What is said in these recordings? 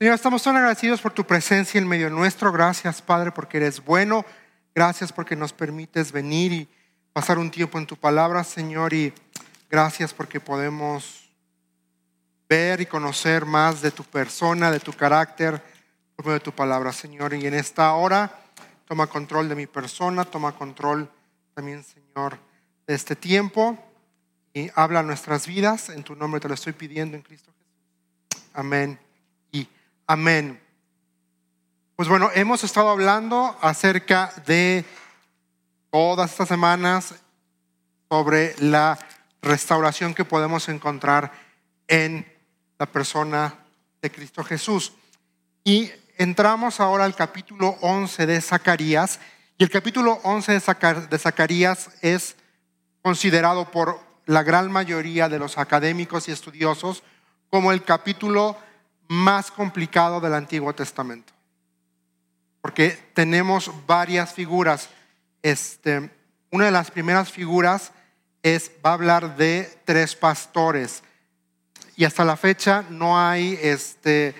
Señor, estamos tan agradecidos por tu presencia en medio nuestro. Gracias, Padre, porque eres bueno. Gracias porque nos permites venir y pasar un tiempo en tu palabra, Señor. Y gracias porque podemos ver y conocer más de tu persona, de tu carácter, por medio de tu palabra, Señor. Y en esta hora, toma control de mi persona, toma control también, Señor, de este tiempo y habla nuestras vidas. En tu nombre te lo estoy pidiendo en Cristo Jesús. Amén amén. Pues bueno, hemos estado hablando acerca de todas estas semanas sobre la restauración que podemos encontrar en la persona de Cristo Jesús. Y entramos ahora al capítulo 11 de Zacarías. Y el capítulo 11 de Zacarías es considerado por la gran mayoría de los académicos y estudiosos como el capítulo más complicado del Antiguo Testamento porque tenemos varias figuras. Este, una de las primeras figuras es, va a hablar de tres pastores. Y hasta la fecha no hay, este,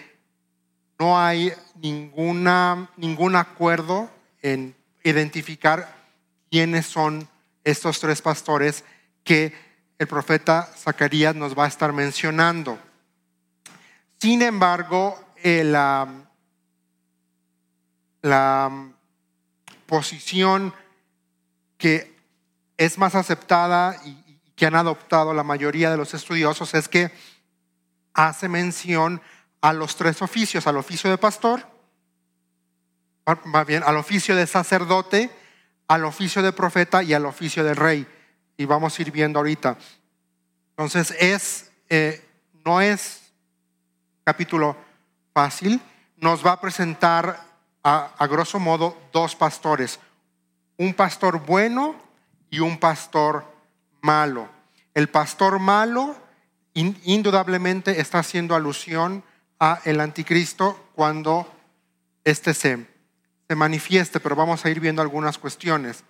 no hay ninguna, ningún acuerdo en identificar quiénes son estos tres pastores que el profeta Zacarías nos va a estar mencionando. Sin embargo, el, la posición que es más aceptada y, que han adoptado la mayoría de los estudiosos es que hace mención a los tres oficios, al oficio de pastor, más bien al oficio de sacerdote, al oficio de profeta y al oficio de rey. Y vamos a ir viendo ahorita. Entonces es, eh, no es capítulo fácil, nos va a presentar a, grosso modo dos pastores, un pastor bueno y un pastor malo. El pastor malo indudablemente está haciendo alusión a el anticristo cuando éste se, se manifieste, pero vamos a ir viendo algunas cuestiones.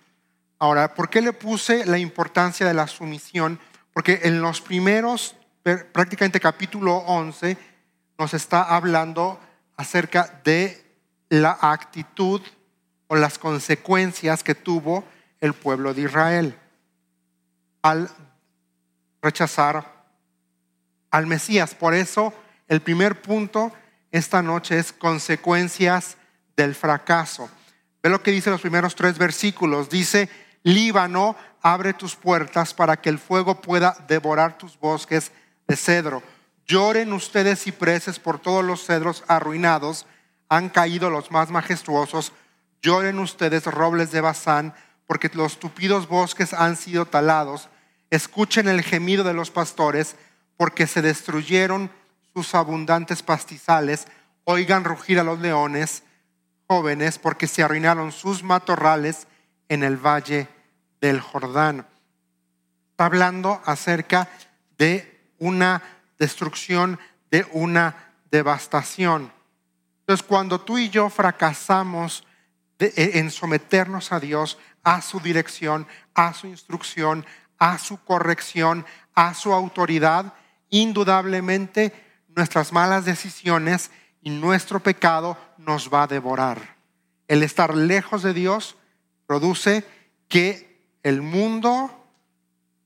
Ahora, ¿por qué le puse la importancia de la sumisión? Porque en los primeros, prácticamente capítulo 11, nos está hablando acerca de la actitud o las consecuencias que tuvo el pueblo de Israel al rechazar al Mesías. Por eso el primer punto esta noche es consecuencias del fracaso. Ve lo que dice los primeros tres versículos. Dice, Líbano, abre tus puertas para que el fuego pueda devorar tus bosques de cedro. Lloren ustedes cipreses por todos los cedros arruinados. Han caído los más majestuosos, lloren ustedes robles de Bazán, porque los tupidos bosques han sido talados, escuchen el gemido de los pastores, porque se destruyeron sus abundantes pastizales, oigan rugir a los leones jóvenes, porque se arruinaron sus matorrales en el valle del Jordán. Está hablando acerca de una destrucción, de una devastación. Entonces, cuando tú y yo fracasamos e, en someternos a Dios, a su dirección, a su instrucción, a su corrección, a su autoridad, indudablemente nuestras malas decisiones y nuestro pecado nos va a devorar. El estar lejos de Dios produce que el mundo,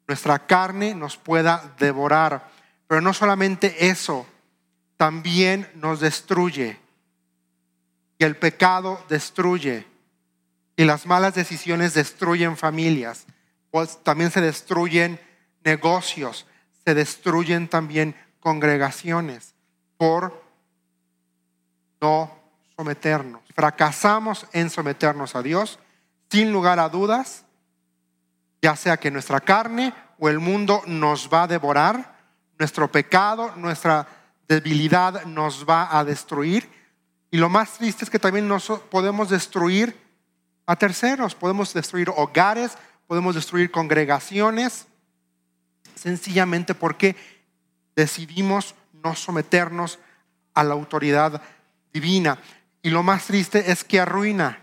nuestra carne, nos pueda devorar. Pero no solamente eso, también nos destruye. El pecado destruye. Y las malas decisiones destruyen familias, pues también se destruyen negocios, se destruyen también congregaciones por no someternos. Fracasamos en someternos a Dios, sin lugar a dudas, ya sea que nuestra carne o el mundo nos va a devorar, nuestro pecado, nuestra debilidad nos va a destruir y lo más triste es que también nos podemos destruir a terceros, podemos destruir hogares, podemos destruir congregaciones, sencillamente porque decidimos no someternos a la autoridad divina. Y lo más triste es que arruina,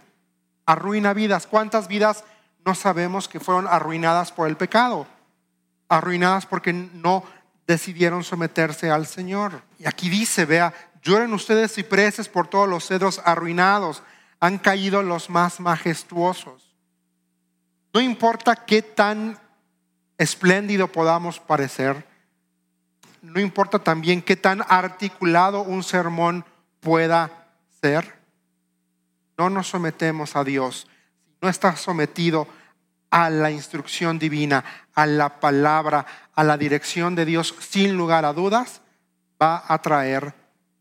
arruina vidas. ¿Cuántas vidas no sabemos que fueron arruinadas por el pecado? Arruinadas porque no decidieron someterse al Señor. Y aquí dice, vea, lloren ustedes cipreses por todos los cedros arruinados, han caído los más majestuosos. No importa qué tan espléndido podamos parecer, no importa también qué tan articulado un sermón pueda ser, no nos sometemos a Dios. Si no está sometido a la instrucción divina, a la palabra, a la dirección de Dios, sin lugar a dudas, va a traer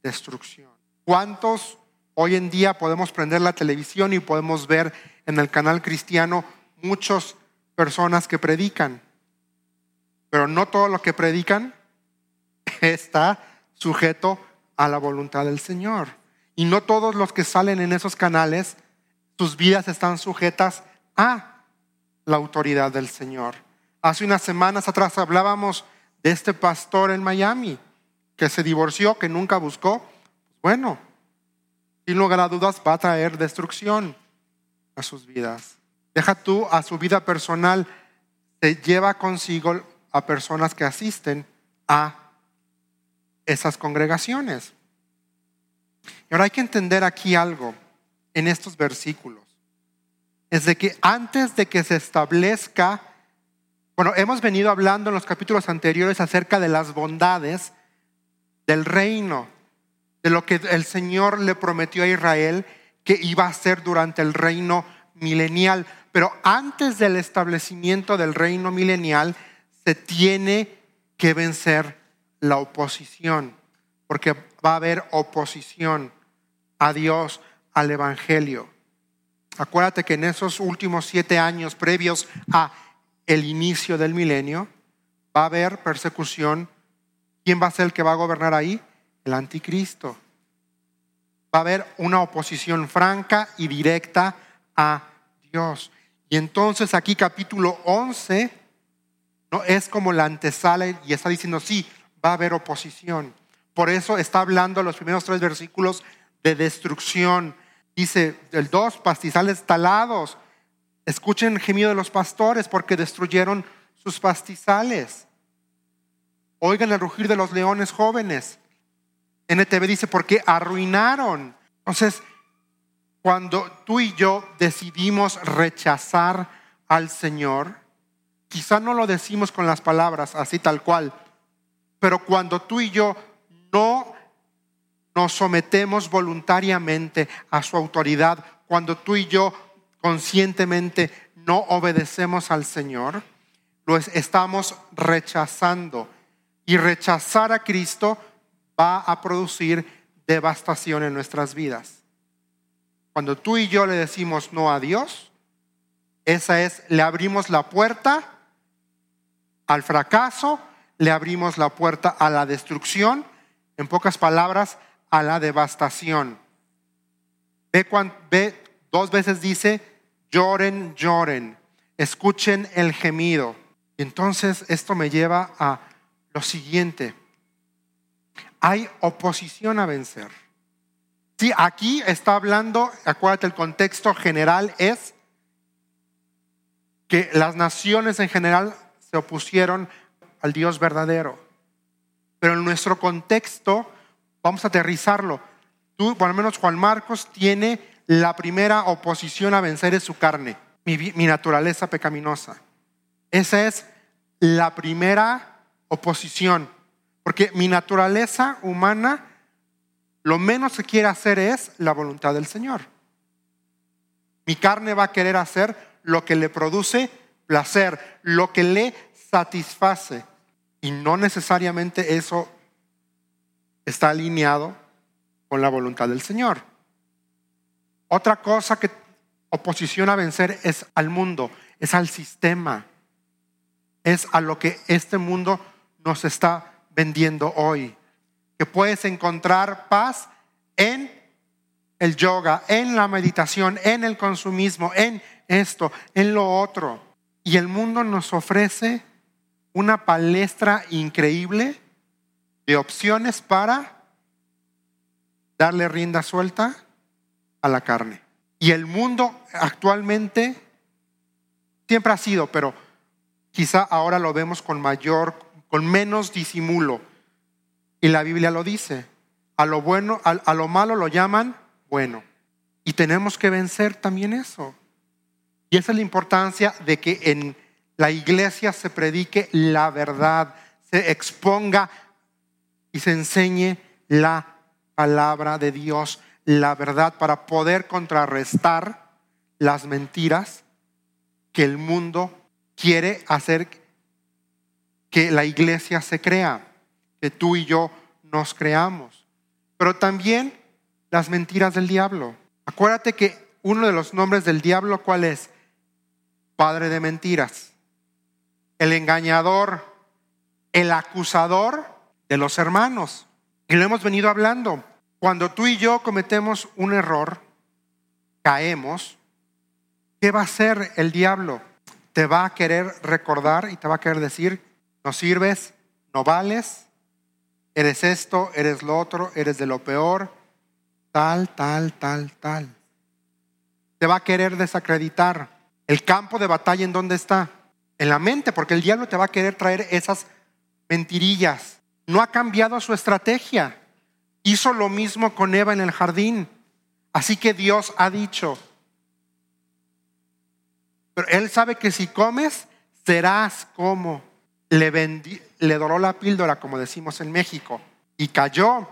destrucción. ¿Cuántos hoy en día podemos prender la televisión y podemos ver en el canal cristiano muchas personas que predican? Pero no todo lo que predican está sujeto a la voluntad del Señor. Y no todos los que salen en esos canales, sus vidas están sujetas a la autoridad del Señor. Hace unas semanas atrás hablábamos de este pastor en Miami que se divorció, que nunca buscó. Bueno, sin lugar a dudas va a traer destrucción a sus vidas. Deja tú a su vida personal, se lleva consigo a personas que asisten a esas congregaciones. Y ahora hay que entender aquí algo en estos versículos. Es de que antes de que se establezca, bueno, hemos venido hablando en los capítulos anteriores acerca de las bondades del reino, de lo que el Señor le prometió a Israel que iba a hacer durante el reino milenial. Pero antes del establecimiento del reino milenial, se tiene que vencer la oposición, porque va a haber oposición a Dios, al Evangelio. Acuérdate que en esos últimos siete años previos a el inicio del milenio, va a haber persecución. ¿Quién va a ser el que va a gobernar ahí? El anticristo. Va a haber una oposición franca y directa a Dios. Y entonces aquí capítulo 11 ¿no? es como la antesala y está diciendo, sí, va a haber oposición. Por eso está hablando los primeros tres versículos de destrucción. Dice, el dos, pastizales talados. Escuchen el gemido de los pastores porque destruyeron sus pastizales. Oigan el rugir de los leones jóvenes. NTV dice, porque arruinaron. Entonces, cuando tú y yo decidimos rechazar al Señor, quizá no lo decimos con las palabras así tal cual, pero cuando tú y yo no nos sometemos voluntariamente a su autoridad, cuando tú y yo conscientemente no obedecemos al Señor, lo estamos rechazando. Y rechazar a Cristo va a producir devastación en nuestras vidas. Cuando tú y yo le decimos no a Dios, esa es, le abrimos la puerta al fracaso le abrimos la puerta a la destrucción, en pocas palabras, a la devastación. Ve, ve dos veces dice, lloren, lloren, escuchen el gemido. Entonces esto me lleva a lo siguiente. Hay oposición a vencer. Sí, aquí está hablando, acuérdate, el contexto general es que las naciones en general se opusieron al Dios verdadero. Pero en nuestro contexto, vamos a aterrizarlo. Tú, por lo menos Juan Marcos, tiene la primera oposición a vencer es su carne, mi, mi naturaleza pecaminosa. Esa es la primera oposición. Porque mi naturaleza humana, lo menos que quiere hacer es la voluntad del Señor. Mi carne va a querer hacer lo que le produce placer, lo que le satisface. Y no necesariamente eso está alineado con la voluntad del Señor. Otra cosa que oposición a vencer es al mundo, es al sistema, es a lo que este mundo nos está vendiendo hoy. Que puedes encontrar paz en el yoga, en la meditación, en el consumismo, en esto, en lo otro. Y el mundo nos ofrece una palestra increíble de opciones para darle rienda suelta a la carne. Y el mundo actualmente siempre ha sido, pero quizá ahora lo vemos con mayor, con menos disimulo. Y la Biblia lo dice. A lo bueno, a, a lo malo lo llaman bueno. Y tenemos que vencer también eso. Y esa es la importancia de que en la iglesia se predique la verdad, se exponga y se enseñe la palabra de Dios, la verdad, para poder contrarrestar las mentiras que el mundo quiere hacer que la iglesia se crea, que tú y yo nos creamos. Pero también las mentiras del diablo. Acuérdate que uno de los nombres del diablo, ¿cuál es? Padre de mentiras. El engañador, el acusador de los hermanos. Y lo hemos venido hablando. Cuando tú y yo cometemos un error, caemos, ¿qué va a hacer el diablo? Te va a querer recordar y te va a querer decir, no sirves, no vales, eres esto, eres lo otro, eres de lo peor, tal, tal, tal, tal. Te va a querer desacreditar. El campo de batalla en dónde está? En la mente, porque el diablo te va a querer traer esas mentirillas. No ha cambiado su estrategia. Hizo lo mismo con Eva en el jardín. Así que Dios ha dicho, pero él sabe que si comes, serás como. Le, le doró la píldora, como decimos en México, y cayó.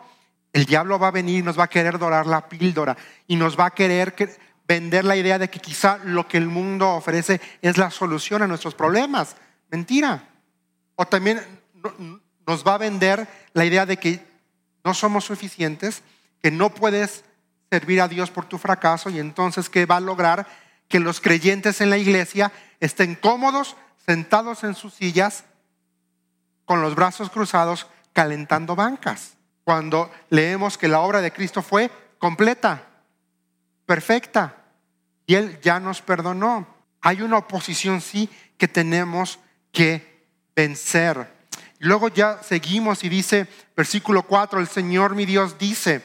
El diablo va a venir nos va a querer dorar la píldora y nos va a querer vender la idea de que quizá lo que el mundo ofrece es la solución a nuestros problemas. Mentira. O también nos va a vender la idea de que no somos suficientes, que no puedes servir a Dios por tu fracaso y entonces que va a lograr que los creyentes en la iglesia estén cómodos, sentados en sus sillas, con los brazos cruzados, calentando bancas. Cuando leemos que la obra de Cristo fue completa, perfecta, y Él ya nos perdonó. Hay una oposición, sí, que tenemos que vencer. Luego ya seguimos y dice, versículo 4, el Señor mi Dios dice,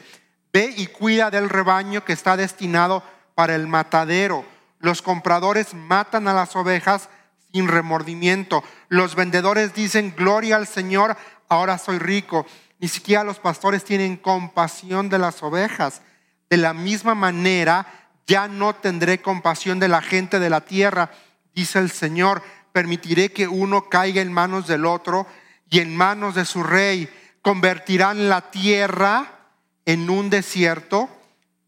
ve y cuida del rebaño que está destinado para el matadero. Los compradores matan a las ovejas sin remordimiento. Los vendedores dicen, gloria al Señor, ahora soy rico. Ni siquiera los pastores tienen compasión de las ovejas. De la misma manera, ya no tendré compasión de la gente de la tierra, dice el Señor. Permitiré que uno caiga en manos del otro y en manos de su rey. Convertirán la tierra en un desierto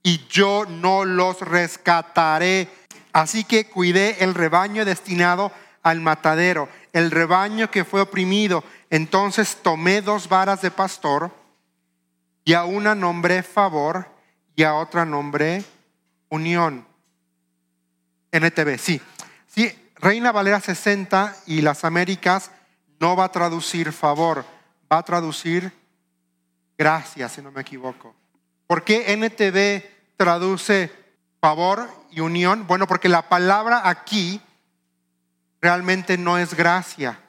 y yo no los rescataré. Así que cuidé el rebaño destinado al matadero, el rebaño que fue oprimido. Entonces tomé dos varas de pastor y a una nombré favor y a otra nombré unión. NTV, sí. Sí, Reina Valera 60 y las Américas no va a traducir favor, va a traducir gracia, si no me equivoco. ¿Por qué NTV traduce favor y unión? Bueno, porque la palabra aquí realmente no es gracia.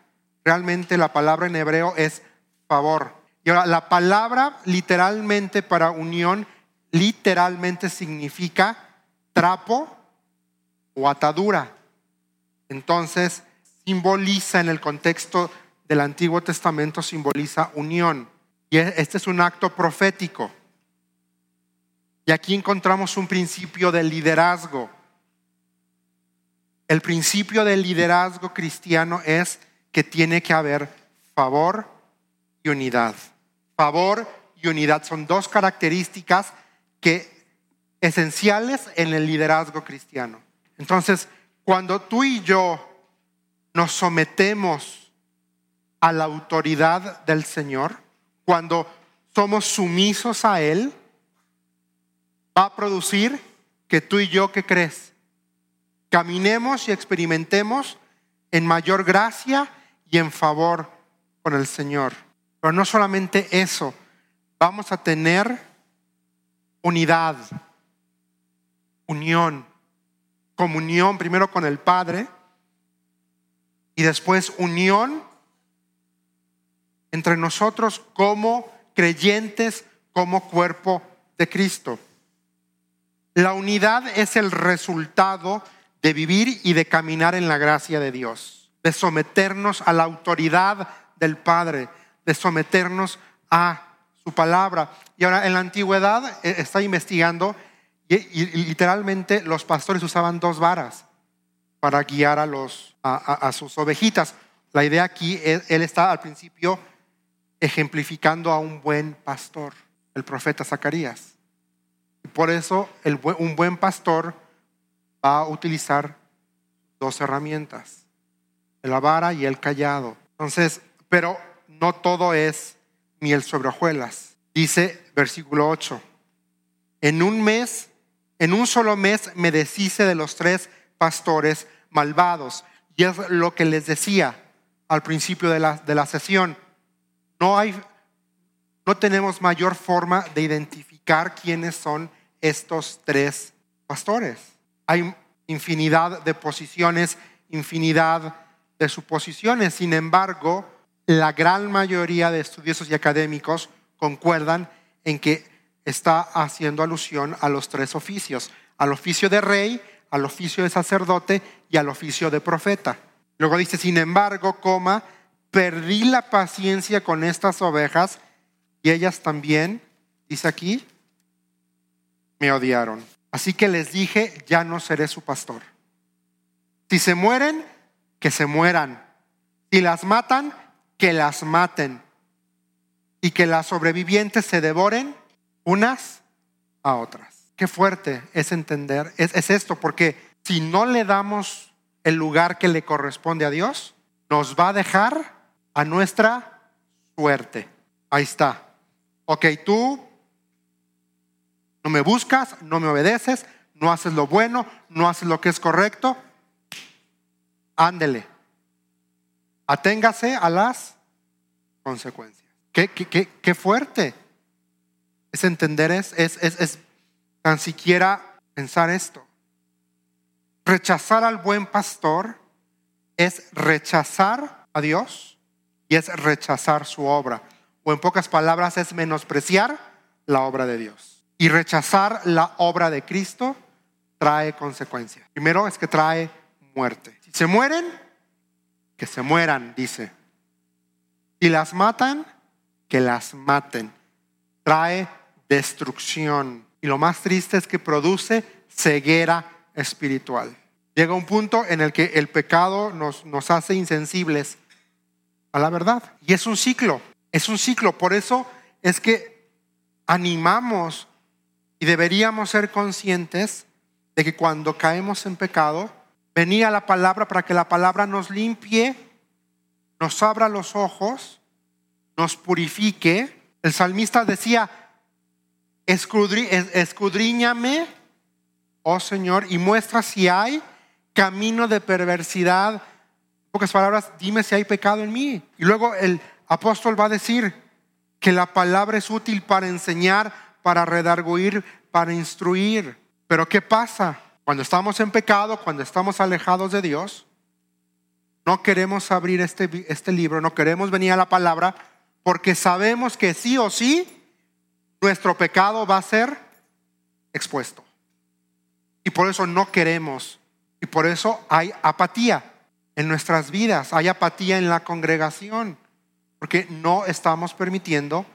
Realmente la palabra en hebreo es favor. Y ahora, la palabra literalmente para unión, literalmente significa trapo o atadura. Entonces, simboliza en el contexto del Antiguo Testamento, simboliza unión. Y e, este es un acto profético. Y aquí encontramos un principio de liderazgo. El principio del liderazgo cristiano es que tiene que haber favor y unidad. Favor y unidad son dos características que esenciales en el liderazgo cristiano. Entonces, cuando tú y yo nos sometemos a la autoridad del Señor, cuando somos sumisos a Él, va a producir que tú y yo, ¿qué crees? Caminemos y experimentemos en mayor gracia y en favor con el Señor. Pero no solamente eso, vamos a tener unidad, unión, comunión primero con el Padre y después unión entre nosotros como creyentes, como cuerpo de Cristo. La unidad es el resultado de vivir y de caminar en la gracia de Dios, de someternos a la autoridad del Padre, de someternos a su palabra. Y ahora en la antigüedad eh, está investigando y, literalmente los pastores usaban dos varas para guiar a, los, a, sus ovejitas. La idea aquí, él, él está al principio ejemplificando a un buen pastor, el profeta Zacarías. Y por eso el, un buen pastor va a utilizar dos herramientas, la vara y el callado. Entonces, pero no todo es miel sobre hojuelas. Dice versículo 8, en un mes, en un solo mes me deshice de los tres pastores malvados. Y es lo que les decía al principio de la, de la sesión. No hay, no tenemos mayor forma de identificar quiénes son estos tres pastores. Hay infinidad de posiciones, infinidad de suposiciones. Sin embargo, la gran mayoría de estudiosos y académicos concuerdan en que está haciendo alusión a los tres oficios, al oficio de rey, al oficio de sacerdote y al oficio de profeta. Luego dice, sin embargo, coma, perdí la paciencia con estas ovejas y ellas también, dice aquí, me odiaron. Así que les dije, ya no seré su pastor. Si se mueren, que se mueran. Si las matan, que las maten. Y que las sobrevivientes se devoren unas a otras. Qué fuerte es entender, es, esto, porque si no le damos el lugar que le corresponde a Dios, nos va a dejar a nuestra suerte. Ahí está. Ok, tú no me buscas, no me obedeces, no haces lo bueno, no haces lo que es correcto. Ándele. Aténgase a las consecuencias. Qué, qué, fuerte es entender, es, es tan siquiera pensar esto. Rechazar al buen pastor es rechazar a Dios y es rechazar su obra. O en pocas palabras es menospreciar la obra de Dios. Y rechazar la obra de Cristo trae consecuencias. Primero es que trae muerte. Si se mueren, que se mueran, dice. Si las matan, que las maten. Trae destrucción. Y lo más triste es que produce ceguera espiritual. Llega un punto en el que el pecado nos, nos hace insensibles a la verdad. Y es un ciclo, es un ciclo. Por eso es que animamos y deberíamos ser conscientes de que cuando caemos en pecado, venía la palabra para que la palabra nos limpie, nos abra los ojos, nos purifique. El salmista decía, escudriñame, oh Señor, y muestra si hay camino de perversidad. En pocas palabras, dime si hay pecado en mí. Y luego el apóstol va a decir que la palabra es útil para enseñar, para redarguir, para instruir. Pero ¿qué pasa? Cuando estamos en pecado, cuando estamos alejados de Dios, no queremos abrir este, este libro, no queremos venir a la palabra, porque sabemos que sí o sí nuestro pecado va a ser expuesto. Y por eso no queremos. Y por eso hay apatía en nuestras vidas, hay apatía en la congregación, porque no estamos permitiendo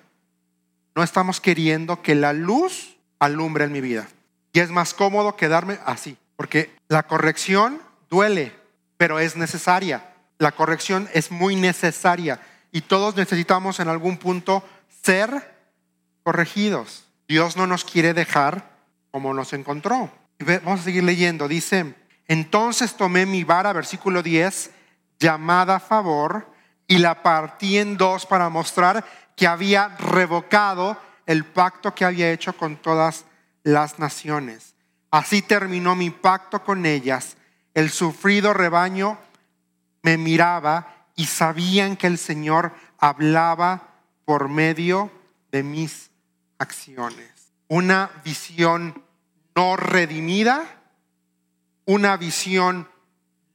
no estamos queriendo que la luz alumbre en mi vida. Y es más cómodo quedarme así, porque la corrección duele, pero es necesaria. La corrección es muy necesaria y todos necesitamos en algún punto ser corregidos. Dios no nos quiere dejar como nos encontró. Vamos a seguir leyendo. Dice, entonces tomé mi vara, versículo 10, llamada favor, y la partí en dos para mostrar que había revocado el pacto que había hecho con todas las naciones. Así terminó mi pacto con ellas. El sufrido rebaño me miraba y sabían que el Señor hablaba por medio de mis acciones. Una visión no redimida, una visión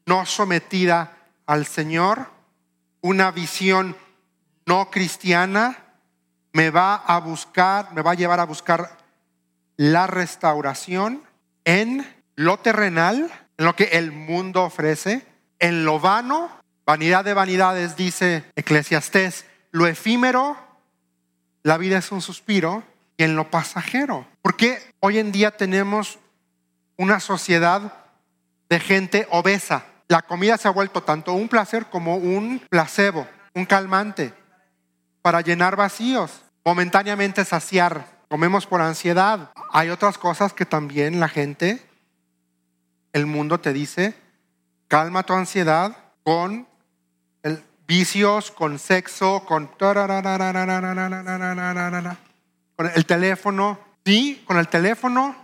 no sometida al Señor, una visión no cristiana me va a buscar, me va a llevar a buscar la restauración en lo terrenal, en lo que el mundo ofrece, en lo vano, vanidad de vanidades, dice Eclesiastés, lo efímero, la vida es un suspiro y en lo pasajero. Porque hoy en día tenemos una sociedad de gente obesa. La comida se ha vuelto tanto un placer como un placebo, un calmante, para llenar vacíos, momentáneamente saciar. Comemos por ansiedad. Hay otras cosas que también la gente, el mundo te dice, calma tu ansiedad con vicios, con sexo, con, con el teléfono. Sí, con el teléfono,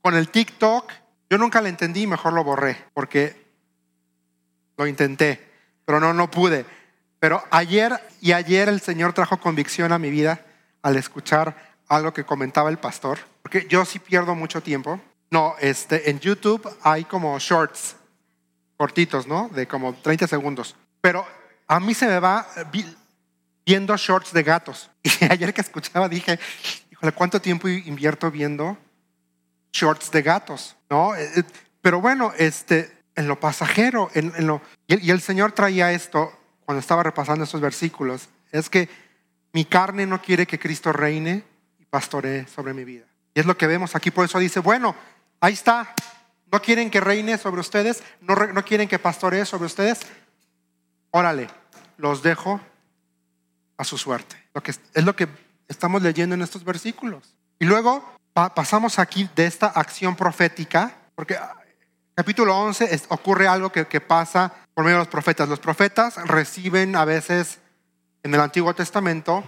con el TikTok. Yo nunca lo entendí, mejor lo borré, porque lo intenté, pero no, no pude. Pero ayer y ayer el Señor trajo convicción a mi vida al escuchar algo que comentaba el pastor, porque yo sí pierdo mucho tiempo. No, este, en YouTube hay como shorts cortitos, ¿no? De como 30 segundos. Pero a mí se me va viendo shorts de gatos. Y ayer que escuchaba dije, híjole, ¿cuánto tiempo invierto viendo shorts de gatos? ¿No? Eh, eh, pero bueno, este, en lo pasajero, en, lo, y el Señor traía esto cuando estaba repasando estos versículos, es que mi carne no quiere que Cristo reine y pastoree sobre mi vida. Y es lo que vemos aquí, por eso dice, bueno, ahí está, no quieren que reine sobre ustedes, no, no quieren que pastoree sobre ustedes, órale, los dejo a su suerte. Lo que, es lo que estamos leyendo en estos versículos. Y luego pasamos aquí de esta acción profética, porque ah, capítulo 11 ocurre algo que, que pasa por medio de los profetas. Los profetas reciben a veces en el Antiguo Testamento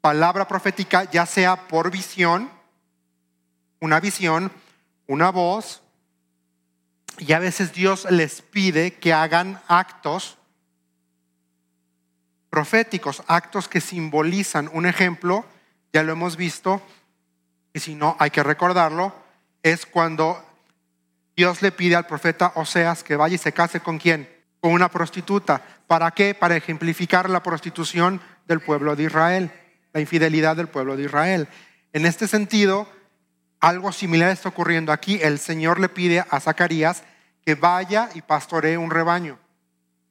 palabra profética, ya sea por visión, una visión, una voz, y a veces Dios les pide que hagan actos proféticos, actos que simbolizan un ejemplo, ya lo hemos visto, y si no hay que recordarlo, es cuando Dios le pide al profeta Oseas que vaya y se case con quién? Con una prostituta. ¿Para qué? Para ejemplificar la prostitución del pueblo de Israel, la infidelidad del pueblo de Israel. En este sentido, algo similar está ocurriendo aquí. El Señor le pide a Zacarías que vaya y pastoree un rebaño.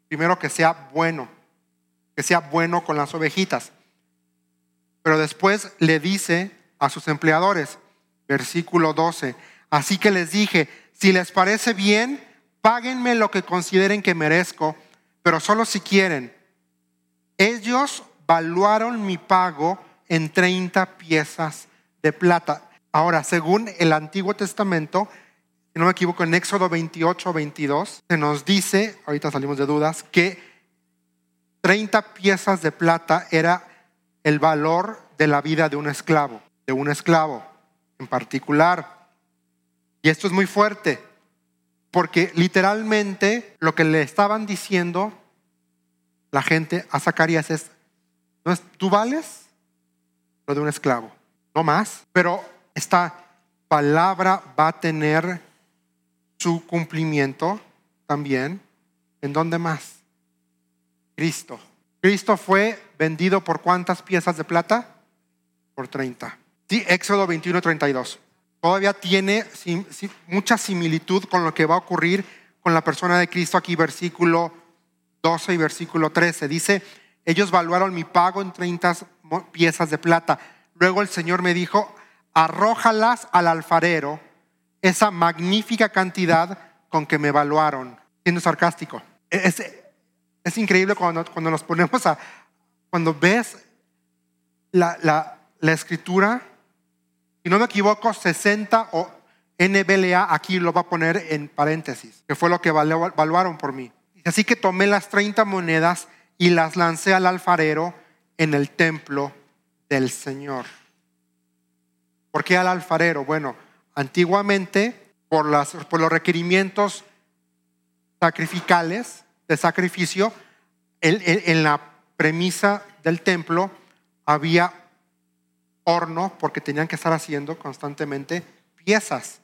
Primero que sea bueno que sea bueno con las ovejitas. Pero después le dice a sus empleadores, versículo 12, así que les dije, si les parece bien, páguenme lo que consideren que merezco, pero solo si quieren. Ellos valuaron mi pago en 30 piezas de plata. Ahora, según el Antiguo Testamento, si no me equivoco, en Éxodo 28, 22, se nos dice, ahorita salimos de dudas, que 30 piezas de plata era el valor de la vida de un esclavo, de un esclavo en particular. Y esto es muy fuerte, porque literalmente lo que le estaban diciendo la gente a Zacarías es, ¿no es tú vales lo de un esclavo? No más. Pero esta palabra va a tener su cumplimiento también. ¿En dónde más? Cristo. Cristo fue vendido por cuántas piezas de plata? Por 30. Sí, Éxodo 21, 32. Todavía tiene mucha similitud con lo que va a ocurrir con la persona de Cristo aquí, versículo 12 y versículo 13. Dice, ellos valuaron mi pago en 30 piezas de plata. Luego el Señor me dijo, arrójalas al alfarero, esa magnífica cantidad con que me evaluaron. Siendo sarcástico. Es, es increíble cuando, cuando nos ponemos a, cuando ves la, la, la escritura, si no me equivoco, 60 o NBLA aquí lo va a poner en paréntesis, que fue lo que evaluaron por mí. Así que tomé las 30 monedas y las lancé al alfarero en el templo del Señor. ¿Por qué al alfarero? Bueno, antiguamente, por, las, por los requerimientos sacrificales, de sacrificio, en, la premisa del templo había horno porque tenían que estar haciendo constantemente piezas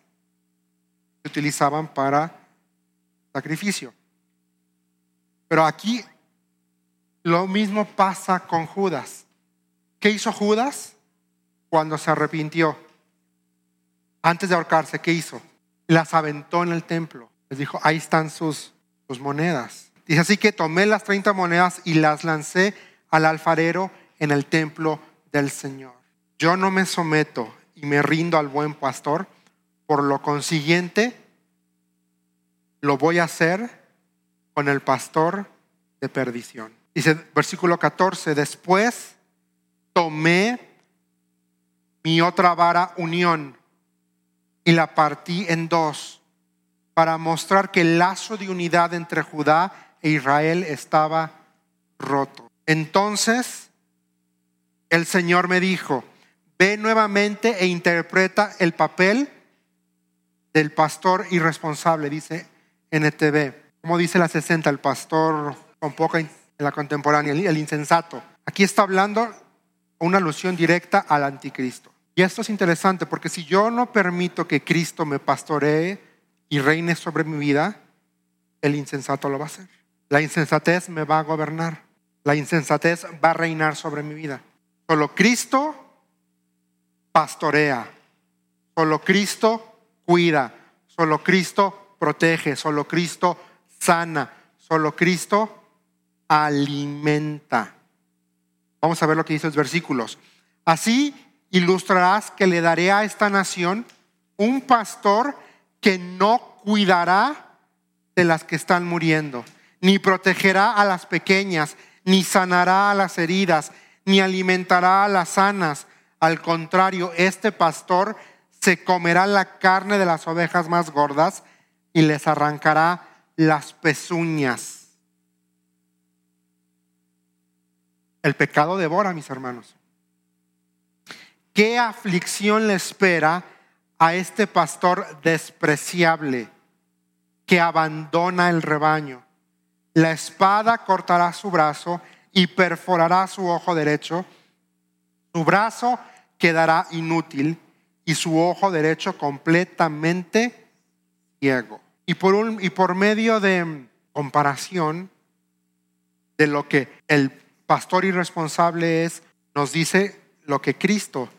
que utilizaban para sacrificio. Pero aquí lo mismo pasa con Judas. ¿Qué hizo Judas cuando se arrepintió? Antes de ahorcarse, ¿qué hizo? Las aventó en el templo. Les dijo, ahí están sus monedas. Dice así que tomé las 30 monedas y las lancé al alfarero en el templo del Señor. Yo no me someto y me rindo al buen pastor, por lo consiguiente, lo voy a hacer con el pastor de perdición. Dice versículo 14, después tomé mi otra vara unión y la partí en dos para mostrar que el lazo de unidad entre Judá Israel estaba roto. Entonces el Señor me dijo, ve nuevamente e interpreta el papel del pastor irresponsable, dice NTV. Como dice la 60, el pastor con poca en la contemporánea, el insensato. Aquí está hablando una alusión directa al anticristo. Y esto es interesante porque si yo no permito que Cristo me pastoree y reine sobre mi vida, el insensato lo va a hacer. La insensatez me va a gobernar. La insensatez va a reinar sobre mi vida. Solo Cristo pastorea. Solo Cristo cuida. Solo Cristo protege. Solo Cristo sana. Solo Cristo alimenta. Vamos a ver lo que dice los versículos. Así ilustrarás que le daré a esta nación un pastor que no cuidará de las que están muriendo, ni protegerá a las pequeñas, ni sanará a las heridas, ni alimentará a las sanas. Al contrario, este pastor se comerá la carne de las ovejas más gordas y les arrancará las pezuñas. El pecado devora, mis hermanos. ¿Qué aflicción le espera a este pastor despreciable que abandona el rebaño? La espada cortará su brazo y perforará su ojo derecho. Su brazo quedará inútil y su ojo derecho completamente ciego. Y por, un, y por medio de comparación de lo que el pastor irresponsable es, nos dice lo que Cristo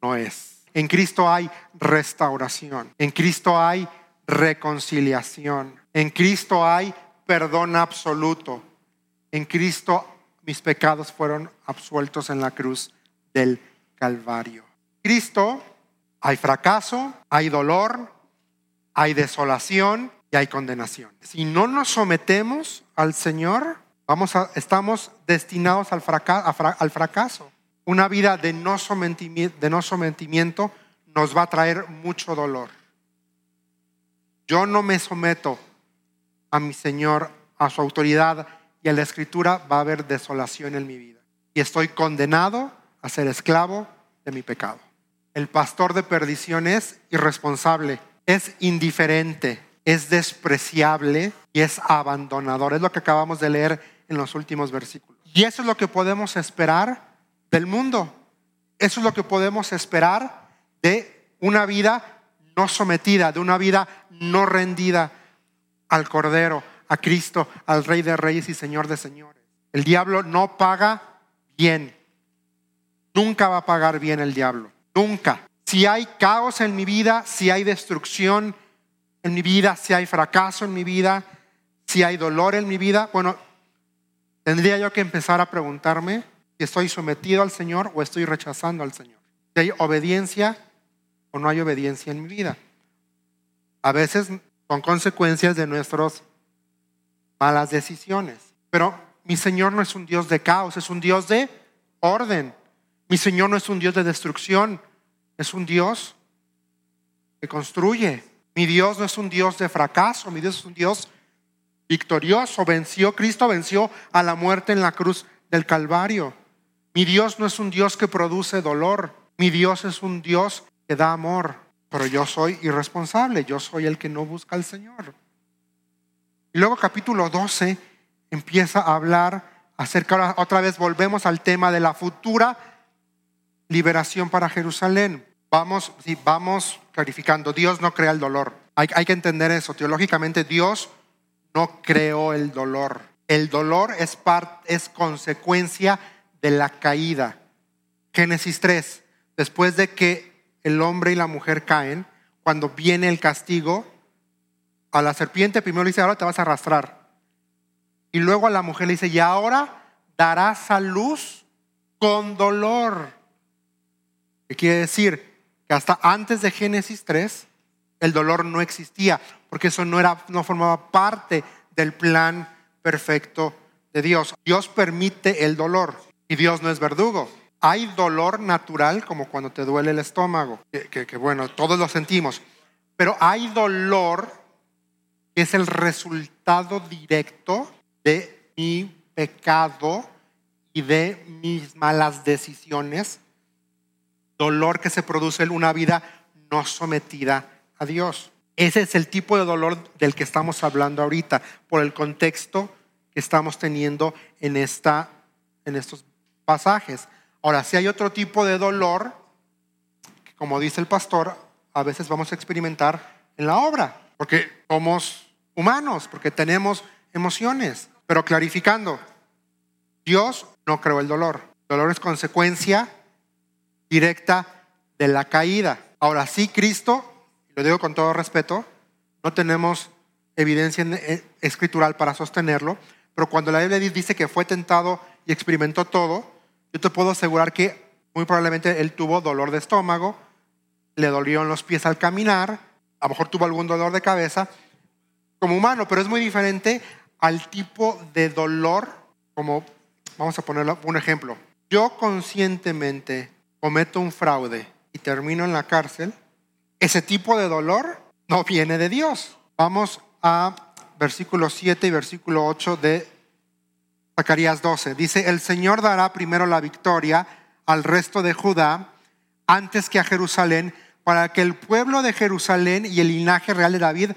no es. En Cristo hay restauración. En Cristo hay reconciliación. En Cristo hay perdón absoluto. En Cristo mis pecados fueron absueltos en la cruz del Calvario. Cristo hay fracaso, hay dolor, hay desolación y hay condenación. Si no nos sometemos al Señor, vamos estamos destinados al fracaso. Una vida de no, sometimiento, nos va a traer mucho dolor. Yo no me someto a mi Señor, a su autoridad y a la escritura, va a haber desolación en mi vida. Y estoy condenado a ser esclavo de mi pecado. El pastor de perdición es irresponsable, es indiferente, es despreciable y es abandonador. Es lo que acabamos de leer en los últimos versículos. Y eso es lo que podemos esperar del mundo. Eso es lo que podemos esperar de una vida no sometida, de una vida no rendida al Cordero, a Cristo, al Rey de Reyes y Señor de Señores. El diablo no paga bien. Nunca va a pagar bien el diablo. Nunca. Si hay caos en mi vida, si hay destrucción en mi vida, si hay fracaso en mi vida, si hay dolor en mi vida, bueno, tendría yo que empezar a preguntarme estoy sometido al Señor o estoy rechazando al Señor. Si hay obediencia o no hay obediencia en mi vida. A veces son consecuencias de nuestras malas decisiones. Pero mi Señor no es un Dios de caos, es un Dios de orden. Mi Señor no es un Dios de destrucción, es un Dios que construye. Mi Dios no es un Dios de fracaso, mi Dios es un Dios victorioso. Venció, Cristo venció a la muerte en la cruz del Calvario. Mi Dios no es un Dios que produce dolor. Mi Dios es un Dios que da amor. Pero yo soy irresponsable. Yo soy el que no busca al Señor. Y luego capítulo 12 empieza a hablar acerca, otra vez volvemos al tema de la futura liberación para Jerusalén. Vamos, vamos clarificando, Dios no crea el dolor. Hay, hay que entender eso. Teológicamente Dios no creó el dolor. El dolor es, parte, es consecuencia de la caída. Génesis 3, después de que el hombre y la mujer caen, cuando viene el castigo, a la serpiente primero le dice, ahora te vas a arrastrar. Y luego a la mujer le dice, y ahora darás a luz con dolor. ¿Qué quiere decir? Que hasta antes de Génesis 3, el dolor no existía, porque eso no, era, no formaba parte del plan perfecto de Dios. Dios permite el dolor y Dios no es verdugo. Hay dolor natural, como cuando te duele el estómago, que, bueno, todos lo sentimos, pero hay dolor que es el resultado directo de mi pecado y de mis malas decisiones, dolor que se produce en una vida no sometida a Dios. Ese es el tipo de dolor del que estamos hablando ahorita, por el contexto que estamos teniendo en, esta, en estos pasajes. Ahora, si hay otro tipo de dolor, como dice el pastor, a veces vamos a experimentar en la obra, porque somos humanos, porque tenemos emociones. Pero clarificando, Dios no creó el dolor. El dolor es consecuencia directa de la caída. Ahora sí, Cristo, lo digo con todo respeto, no tenemos evidencia eh, escritural para sostenerlo, pero cuando la Biblia dice que fue tentado y experimentó todo, yo te puedo asegurar que muy probablemente él tuvo dolor de estómago, le dolió en los pies al caminar, a lo mejor tuvo algún dolor de cabeza como humano, pero es muy diferente al tipo de dolor, como vamos a poner un ejemplo. Yo conscientemente cometo un fraude y termino en la cárcel, ese tipo de dolor no viene de Dios. Vamos a versículo 7 y versículo 8 de Zacarías 12. Dice, el Señor dará primero la victoria al resto de Judá antes que a Jerusalén, para que el pueblo de Jerusalén y el linaje real de David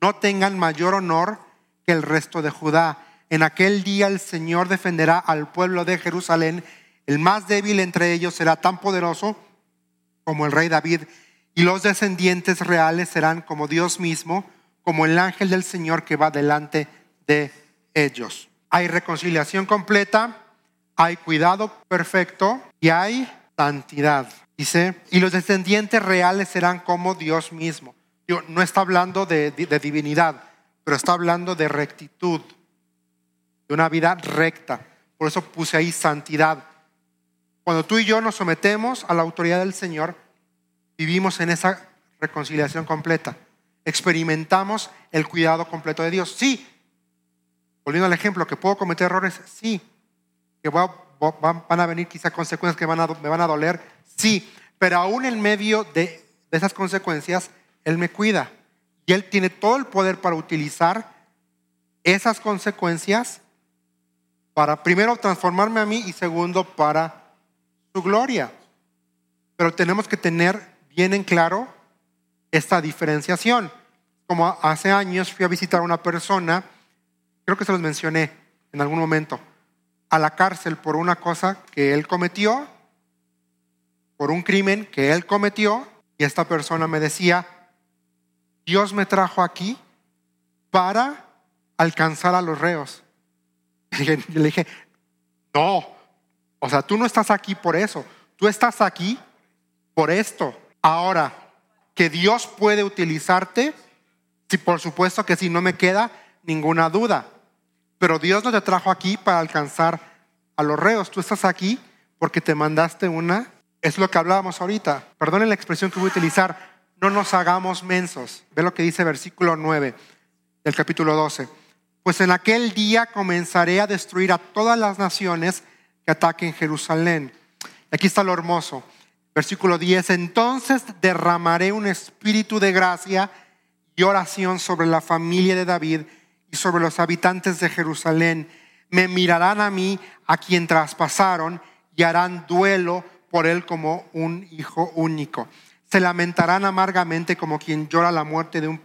no tengan mayor honor que el resto de Judá. En aquel día el Señor defenderá al pueblo de Jerusalén. El más débil entre ellos será tan poderoso como el rey David, y los descendientes reales serán como Dios mismo, como el ángel del Señor que va delante de ellos. Hay reconciliación completa, hay cuidado perfecto y hay santidad. Dice, y los descendientes reales serán como Dios mismo. no está hablando de, de divinidad, pero está hablando de rectitud, de una vida recta. Por eso puse ahí santidad. Cuando tú y yo nos sometemos a la autoridad del Señor, vivimos en esa reconciliación completa. Experimentamos el cuidado completo de Dios. Sí, volviendo al ejemplo, que puedo cometer errores, sí. Que van a venir quizá consecuencias que me van a doler, Sí, pero aún en medio de, esas consecuencias, Él me cuida. Y Él tiene todo el poder para utilizar esas consecuencias para, primero, transformarme a mí y segundo, para su gloria. Pero tenemos que tener bien en claro esta diferenciación. Como hace años fui a visitar a una persona, creo que se los mencioné en algún momento, a la cárcel por una cosa que él cometió por un crimen que él cometió y esta persona me decía, Dios me trajo aquí para alcanzar a los reos. Le dije, no, o sea, tú no estás aquí por eso, tú estás aquí por esto. Ahora, que Dios puede utilizarte, sí, por supuesto que sí, no me queda ninguna duda. Pero Dios no te trajo aquí para alcanzar a los reos, tú estás aquí porque te mandaste una es lo que hablábamos ahorita. Perdonen la expresión que voy a utilizar. No nos hagamos mensos. Ve lo que dice versículo 9 del capítulo 12. Pues en aquel día comenzaré a destruir a todas las naciones que ataquen Jerusalén. Aquí está lo hermoso. Versículo 10. Entonces derramaré un espíritu de gracia y oración sobre la familia de David sobre los habitantes de Jerusalén. Me mirarán a mí, a quien traspasaron, y harán duelo por él como un hijo único. Se lamentarán amargamente como quien llora la muerte de un,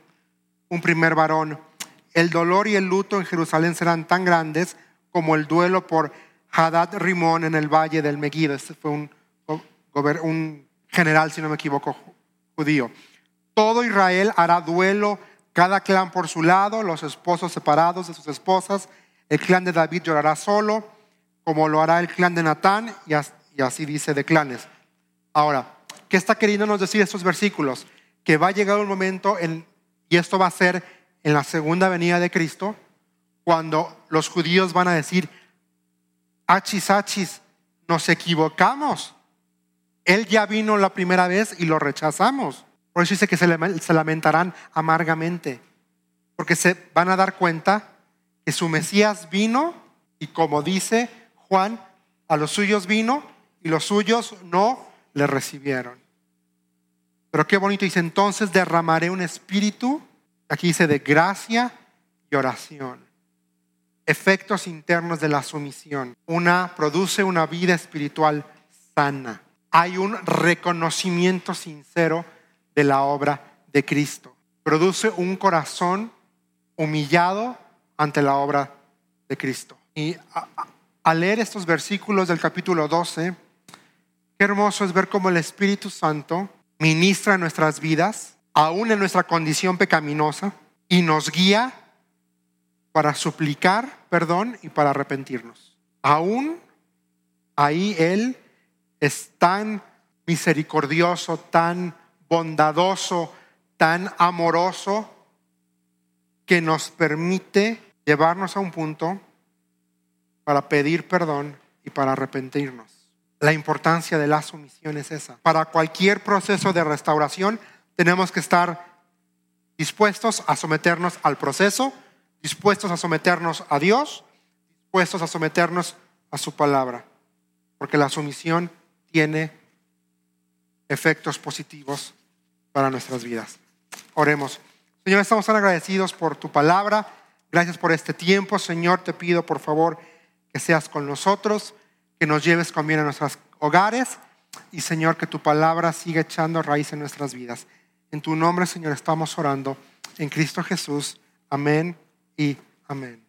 primer varón. El dolor y el luto en Jerusalén serán tan grandes como el duelo por Hadad Rimón en el valle del Megido. Este fue un, un general, si no me equivoco, judío. Todo Israel hará duelo, cada clan por su lado, los esposos separados de sus esposas. El clan de David llorará solo, como lo hará el clan de Natán, y así dice de clanes. Ahora, ¿qué está queriendo nos decir estos versículos? Que va a llegar un momento, en, y esto va a ser en la segunda venida de Cristo, cuando los judíos van a decir, achis, achis, nos equivocamos. Él ya vino la primera vez y lo rechazamos. Por eso dice que se lamentarán amargamente, porque se van a dar cuenta que su Mesías vino y como dice Juan, a los suyos vino y los suyos no le recibieron. Pero qué bonito dice, entonces derramaré un espíritu, aquí dice, de gracia y oración. Efectos internos de la sumisión. Una produce una vida espiritual sana. Hay un reconocimiento sincero de la obra de Cristo. Produce un corazón humillado ante la obra de Cristo. Y al leer estos versículos del capítulo 12, qué hermoso es ver cómo el Espíritu Santo ministra nuestras vidas, aún en nuestra condición pecaminosa, y nos guía para suplicar perdón y para arrepentirnos. Aún ahí Él es tan misericordioso, tan bondadoso, tan amoroso, que nos permite llevarnos a un punto para pedir perdón y para arrepentirnos. La importancia de la sumisión es esa. Para cualquier proceso de restauración tenemos que estar dispuestos a someternos al proceso, dispuestos a someternos a Dios, dispuestos a someternos a su palabra, porque la sumisión tiene efectos positivos para nuestras vidas. Oremos. Señor, estamos tan agradecidos por tu palabra. Gracias por este tiempo. Señor, te pido por favor que seas con nosotros, que nos lleves con bien a nuestros hogares y Señor, que tu palabra siga echando raíz en nuestras vidas. En tu nombre, Señor, estamos orando. En Cristo Jesús. Amén y amén.